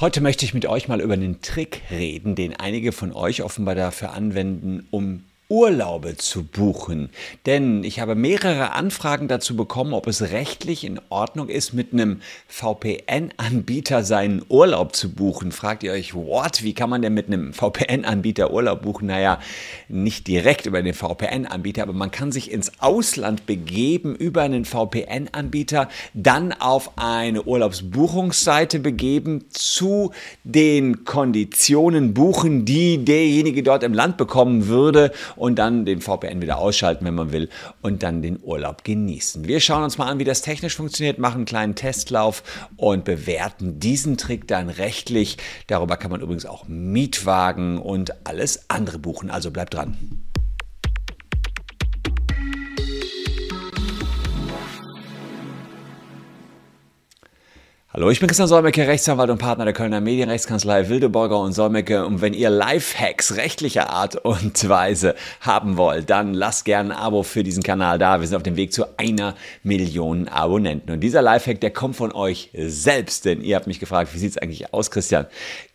Heute möchte ich mit euch mal über einen Trick reden, den einige von euch offenbar dafür anwenden, um Urlaube zu buchen. Denn ich habe mehrere Anfragen dazu bekommen, ob es rechtlich in Ordnung ist, mit einem VPN-Anbieter seinen Urlaub zu buchen. Fragt ihr euch, what? Wie kann man denn mit einem VPN-Anbieter Urlaub buchen? Naja, nicht direkt über den VPN-Anbieter, aber man kann sich ins Ausland begeben über einen VPN-Anbieter, dann auf eine Urlaubsbuchungsseite begeben, zu den Konditionen buchen, die derjenige dort im Land bekommen würde und dann den VPN wieder ausschalten, wenn man will, und dann den Urlaub genießen. Wir schauen uns mal an, wie das technisch funktioniert, machen einen kleinen Testlauf und bewerten diesen Trick dann rechtlich. Darüber kann man übrigens auch Mietwagen und alles andere buchen. Also bleibt dran. Hallo, ich bin Christian Solmecke, Rechtsanwalt und Partner der Kölner Medienrechtskanzlei Wildeborger und Solmecke. Und wenn ihr Lifehacks rechtlicher Art und Weise haben wollt, dann lasst gerne ein Abo für diesen Kanal da. Wir sind auf dem Weg zu einer Million Abonnenten. Und dieser Lifehack, der kommt von euch selbst, denn ihr habt mich gefragt, wie sieht es eigentlich aus, Christian?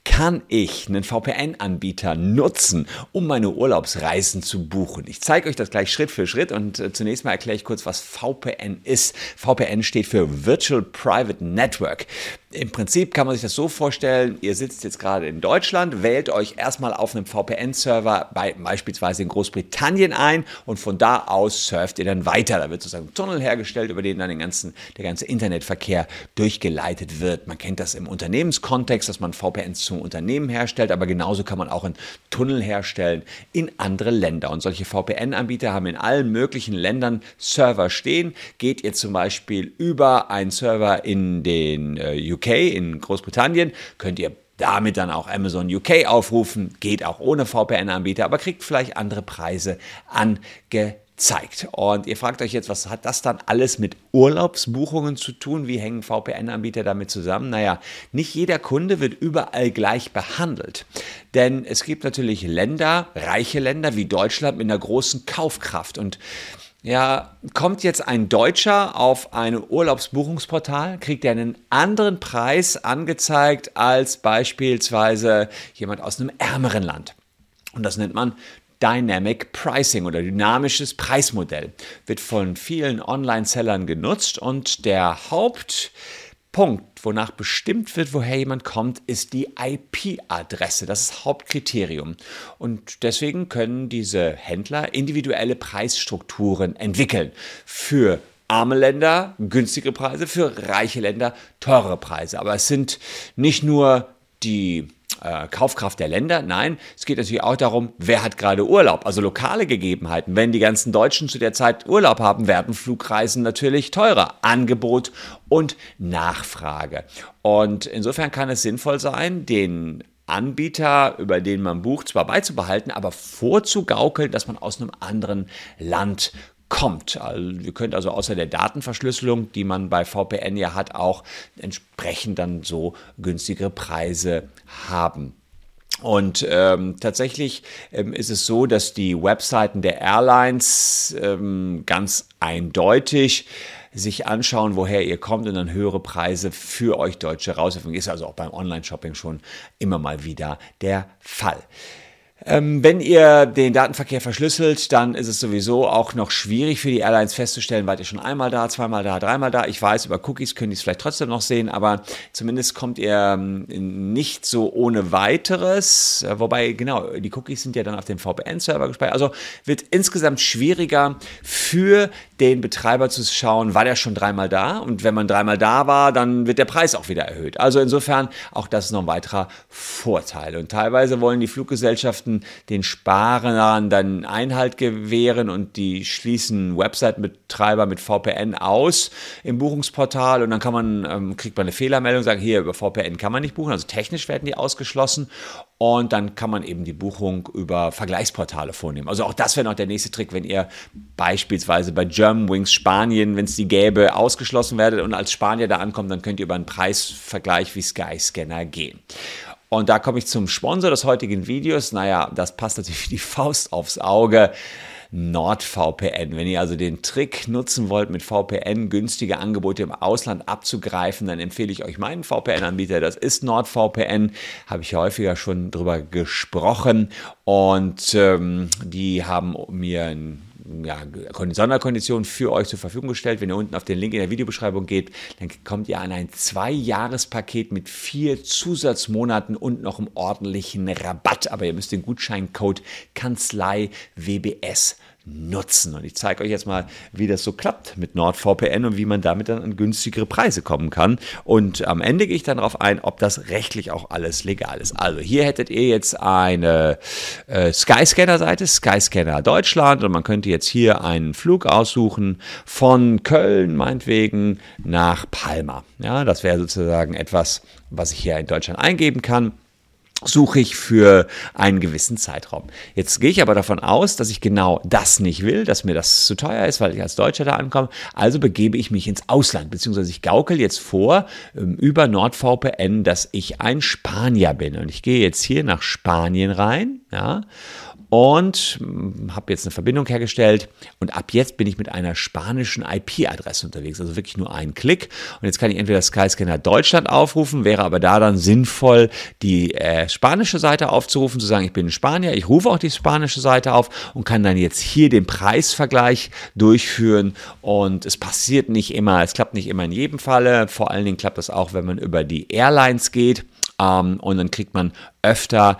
Kann ich einen VPN-Anbieter nutzen, um meine Urlaubsreisen zu buchen? Ich zeige euch das gleich Schritt für Schritt und äh, zunächst mal erkläre ich kurz, was VPN ist. VPN steht für Virtual Private Network. Im Prinzip kann man sich das so vorstellen, ihr sitzt jetzt gerade in Deutschland, wählt euch erstmal auf einem VPN-Server bei beispielsweise in Großbritannien ein und von da aus surft ihr dann weiter. Da wird sozusagen ein Tunnel hergestellt, über den dann den ganzen, der ganze Internetverkehr durchgeleitet wird. Man kennt das im Unternehmenskontext, dass man VPNs zum Unternehmen herstellt, aber genauso kann man auch einen Tunnel herstellen in andere Länder. Und solche VPN-Anbieter haben in allen möglichen Ländern Server stehen. Geht ihr zum Beispiel über einen Server in den äh, UK, UK in Großbritannien könnt ihr damit dann auch Amazon UK aufrufen. Geht auch ohne VPN-Anbieter, aber kriegt vielleicht andere Preise angezeigt. Und ihr fragt euch jetzt, was hat das dann alles mit Urlaubsbuchungen zu tun? Wie hängen VPN-Anbieter damit zusammen? Naja, nicht jeder Kunde wird überall gleich behandelt. Denn es gibt natürlich Länder, reiche Länder wie Deutschland mit einer großen Kaufkraft. Und ja, kommt jetzt ein Deutscher auf ein Urlaubsbuchungsportal, kriegt er einen anderen Preis angezeigt als beispielsweise jemand aus einem ärmeren Land. Und das nennt man Dynamic Pricing oder dynamisches Preismodell. Wird von vielen Online-Sellern genutzt und der Haupt Punkt, wonach bestimmt wird, woher jemand kommt, ist die IP-Adresse. Das ist Hauptkriterium. Und deswegen können diese Händler individuelle Preisstrukturen entwickeln. Für arme Länder günstige Preise, für reiche Länder teure Preise. Aber es sind nicht nur die äh, Kaufkraft der Länder. Nein, es geht natürlich auch darum, wer hat gerade Urlaub, also lokale Gegebenheiten. Wenn die ganzen Deutschen zu der Zeit Urlaub haben, werden Flugreisen natürlich teurer. Angebot und Nachfrage. Und insofern kann es sinnvoll sein, den Anbieter, über den man bucht, zwar beizubehalten, aber vorzugaukeln, dass man aus einem anderen Land kommt. Also, ihr könnt also außer der Datenverschlüsselung, die man bei VPN ja hat, auch entsprechend dann so günstigere Preise haben. Und ähm, tatsächlich ähm, ist es so, dass die Webseiten der Airlines ähm, ganz eindeutig sich anschauen, woher ihr kommt und dann höhere Preise für euch Deutsche rauswerfen. Ist also auch beim Online-Shopping schon immer mal wieder der Fall. Ähm, wenn ihr den Datenverkehr verschlüsselt, dann ist es sowieso auch noch schwierig für die Airlines festzustellen, wart ihr schon einmal da, zweimal da, dreimal da. Ich weiß, über Cookies könnt ihr es vielleicht trotzdem noch sehen, aber zumindest kommt ihr ähm, nicht so ohne weiteres. Äh, wobei, genau, die Cookies sind ja dann auf dem VPN-Server gespeichert. Also wird insgesamt schwieriger für den Betreiber zu schauen, war der schon dreimal da? Und wenn man dreimal da war, dann wird der Preis auch wieder erhöht. Also insofern, auch das ist noch ein weiterer Vorteil. Und teilweise wollen die Fluggesellschaften Seiten den Sparern dann Einhalt gewähren und die schließen Website-Betreiber mit VPN aus im Buchungsportal und dann kann man, ähm, kriegt man eine Fehlermeldung, sagen, hier über VPN kann man nicht buchen, also technisch werden die ausgeschlossen und dann kann man eben die Buchung über Vergleichsportale vornehmen. Also auch das wäre noch der nächste Trick, wenn ihr beispielsweise bei Germanwings Spanien, wenn es die gäbe, ausgeschlossen werdet und als Spanier da ankommt, dann könnt ihr über einen Preisvergleich wie Skyscanner gehen. Und da komme ich zum Sponsor des heutigen Videos. Naja, das passt natürlich wie die Faust aufs Auge. NordVPN. Wenn ihr also den Trick nutzen wollt, mit VPN günstige Angebote im Ausland abzugreifen, dann empfehle ich euch meinen VPN-Anbieter. Das ist NordVPN. Habe ich häufiger schon drüber gesprochen. Und ähm, die haben mir ein ja, Sonderkonditionen für euch zur Verfügung gestellt. Wenn ihr unten auf den Link in der Videobeschreibung geht, dann kommt ihr an ein Zwei-Jahres-Paket mit vier Zusatzmonaten und noch einem ordentlichen Rabatt. Aber ihr müsst den Gutscheincode Kanzlei WBS nutzen. Und ich zeige euch jetzt mal, wie das so klappt mit NordVPN und wie man damit dann an günstigere Preise kommen kann. Und am Ende gehe ich dann darauf ein, ob das rechtlich auch alles legal ist. Also hier hättet ihr jetzt eine äh, Skyscanner-Seite, Skyscanner Deutschland und man könnte jetzt hier einen Flug aussuchen von Köln meinetwegen nach Palma. Ja, das wäre sozusagen etwas, was ich hier in Deutschland eingeben kann suche ich für einen gewissen Zeitraum. Jetzt gehe ich aber davon aus, dass ich genau das nicht will, dass mir das zu teuer ist, weil ich als Deutscher da ankomme. Also begebe ich mich ins Ausland, beziehungsweise ich gaukel jetzt vor ähm, über NordVPN, dass ich ein Spanier bin. Und ich gehe jetzt hier nach Spanien rein, ja, und hm, habe jetzt eine Verbindung hergestellt. Und ab jetzt bin ich mit einer spanischen IP-Adresse unterwegs, also wirklich nur einen Klick. Und jetzt kann ich entweder Skyscanner Deutschland aufrufen, wäre aber da dann sinnvoll, die äh, spanische Seite aufzurufen, zu sagen, ich bin ein Spanier, ich rufe auch die spanische Seite auf und kann dann jetzt hier den Preisvergleich durchführen. Und es passiert nicht immer, es klappt nicht immer in jedem Falle, vor allen Dingen klappt das auch, wenn man über die Airlines geht. Ähm, und dann kriegt man öfter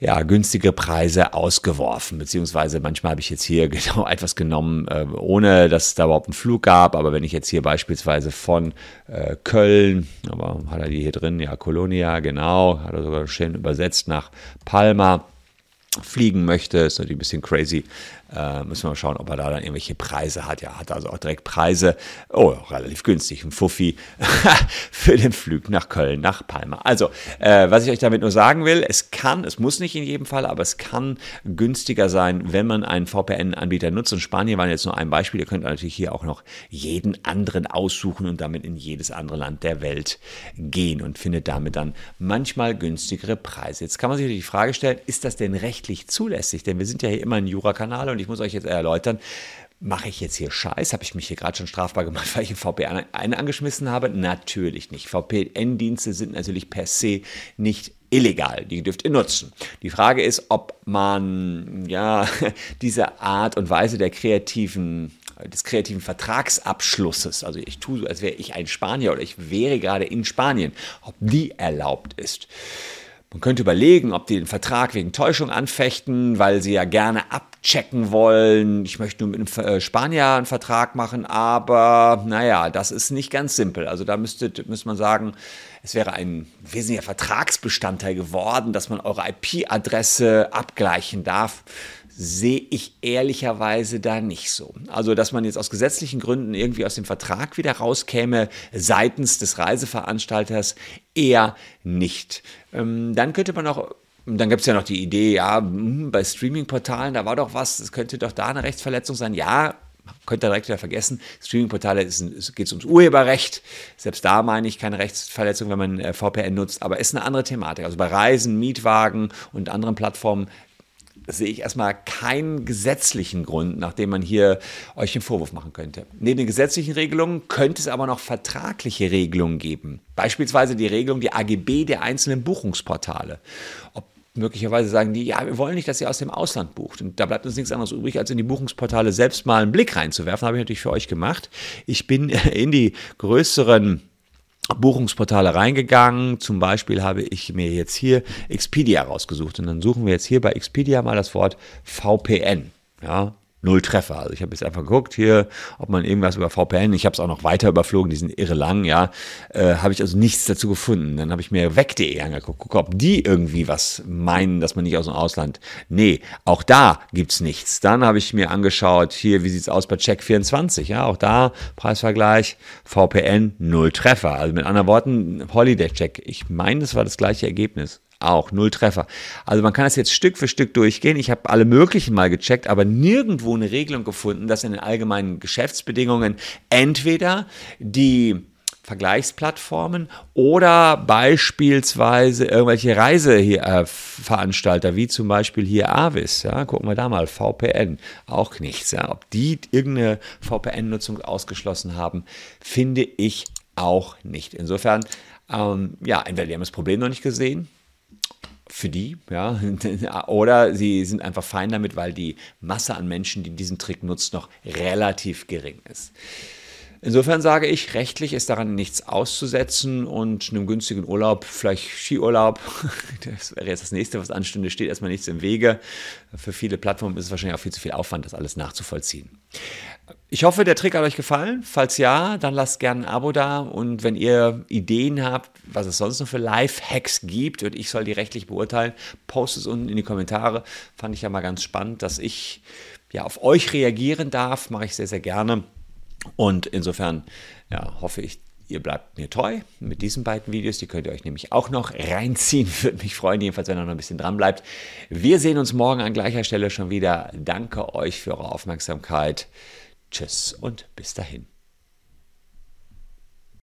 ja, günstige Preise ausgeworfen, beziehungsweise manchmal habe ich jetzt hier genau etwas genommen, äh, ohne dass es da überhaupt einen Flug gab, aber wenn ich jetzt hier beispielsweise von äh, Köln, aber hat er die hier drin, ja, Colonia, genau, hat er sogar schön übersetzt nach Palma, fliegen möchte, ist natürlich ein bisschen crazy. Äh, müssen wir mal schauen, ob er da dann irgendwelche Preise hat. Ja, hat also auch direkt Preise. Oh, relativ günstig. Ein Fuffi für den Flug nach Köln, nach Palma. Also, äh, was ich euch damit nur sagen will, es kann, es muss nicht in jedem Fall, aber es kann günstiger sein, wenn man einen VPN-Anbieter nutzt. Und Spanien war jetzt nur ein Beispiel. Ihr könnt natürlich hier auch noch jeden anderen aussuchen und damit in jedes andere Land der Welt gehen und findet damit dann manchmal günstigere Preise. Jetzt kann man sich die Frage stellen, ist das denn rechtlich zulässig? Denn wir sind ja hier immer ein Jura-Kanal und ich muss euch jetzt erläutern, mache ich jetzt hier Scheiß? Habe ich mich hier gerade schon strafbar gemacht, weil ich ein VPN angeschmissen habe? Natürlich nicht. VPN-Dienste sind natürlich per se nicht illegal. Die dürft ihr nutzen. Die Frage ist, ob man ja diese Art und Weise der kreativen des kreativen Vertragsabschlusses, also ich tue so, als wäre ich ein Spanier oder ich wäre gerade in Spanien, ob die erlaubt ist. Man könnte überlegen, ob die den Vertrag wegen Täuschung anfechten, weil sie ja gerne abchecken wollen. Ich möchte nur mit einem äh, Spanier einen Vertrag machen, aber naja, das ist nicht ganz simpel. Also da müsste, müsste man sagen, es wäre ein wesentlicher Vertragsbestandteil geworden, dass man eure IP-Adresse abgleichen darf sehe ich ehrlicherweise da nicht so. Also, dass man jetzt aus gesetzlichen Gründen irgendwie aus dem Vertrag wieder rauskäme, seitens des Reiseveranstalters, eher nicht. Ähm, dann könnte man auch dann gibt es ja noch die Idee, ja, hm, bei Streaming-Portalen, da war doch was, das könnte doch da eine Rechtsverletzung sein. Ja, könnt ihr direkt wieder vergessen. Streaming-Portale geht es ums Urheberrecht. Selbst da meine ich keine Rechtsverletzung, wenn man äh, VPN nutzt, aber ist eine andere Thematik. Also bei Reisen, Mietwagen und anderen Plattformen sehe ich erstmal keinen gesetzlichen Grund, nachdem man hier euch einen Vorwurf machen könnte. Neben den gesetzlichen Regelungen könnte es aber noch vertragliche Regelungen geben. Beispielsweise die Regelung, die AGB der einzelnen Buchungsportale. Ob möglicherweise sagen die, ja, wir wollen nicht, dass ihr aus dem Ausland bucht. Und da bleibt uns nichts anderes übrig, als in die Buchungsportale selbst mal einen Blick reinzuwerfen. Habe ich natürlich für euch gemacht. Ich bin in die größeren Buchungsportale reingegangen. Zum Beispiel habe ich mir jetzt hier Expedia rausgesucht und dann suchen wir jetzt hier bei Expedia mal das Wort VPN. Ja, null Treffer. Also ich habe jetzt einfach geguckt hier, ob man irgendwas über VPN, ich habe es auch noch weiter überflogen, die sind irre lang, ja, äh, habe ich also nichts dazu gefunden. Dann habe ich mir weg.de angeguckt, guck, ob die irgendwie was meinen, dass man nicht aus dem Ausland. Nee, auch da gibt's nichts. Dann habe ich mir angeschaut, hier, wie sieht's aus bei Check24, ja, auch da Preisvergleich, VPN, null Treffer. Also mit anderen Worten, Holiday Check. Ich meine, das war das gleiche Ergebnis. Auch null Treffer. Also man kann das jetzt Stück für Stück durchgehen. Ich habe alle möglichen mal gecheckt, aber nirgendwo eine Regelung gefunden, dass in den allgemeinen Geschäftsbedingungen entweder die Vergleichsplattformen oder beispielsweise irgendwelche Reiseveranstalter, wie zum Beispiel hier Avis. Ja, gucken wir da mal, VPN, auch nichts. Ja. Ob die irgendeine VPN-Nutzung ausgeschlossen haben, finde ich auch nicht. Insofern, ähm, ja, entweder die haben das Problem noch nicht gesehen, für die, ja, oder sie sind einfach fein damit, weil die Masse an Menschen, die diesen Trick nutzt, noch relativ gering ist. Insofern sage ich, rechtlich ist daran nichts auszusetzen und einem günstigen Urlaub, vielleicht Skiurlaub, das wäre jetzt das nächste, was anstünde, steht erstmal nichts im Wege. Für viele Plattformen ist es wahrscheinlich auch viel zu viel Aufwand, das alles nachzuvollziehen. Ich hoffe, der Trick hat euch gefallen. Falls ja, dann lasst gerne ein Abo da. Und wenn ihr Ideen habt, was es sonst noch für Live-Hacks gibt und ich soll die rechtlich beurteilen, postet es unten in die Kommentare. Fand ich ja mal ganz spannend, dass ich ja auf euch reagieren darf. Mache ich sehr, sehr gerne. Und insofern ja, hoffe ich, ihr bleibt mir treu mit diesen beiden Videos. Die könnt ihr euch nämlich auch noch reinziehen. Würde mich freuen, jedenfalls, wenn ihr noch ein bisschen dran bleibt. Wir sehen uns morgen an gleicher Stelle schon wieder. Danke euch für eure Aufmerksamkeit. Tschüss und bis dahin.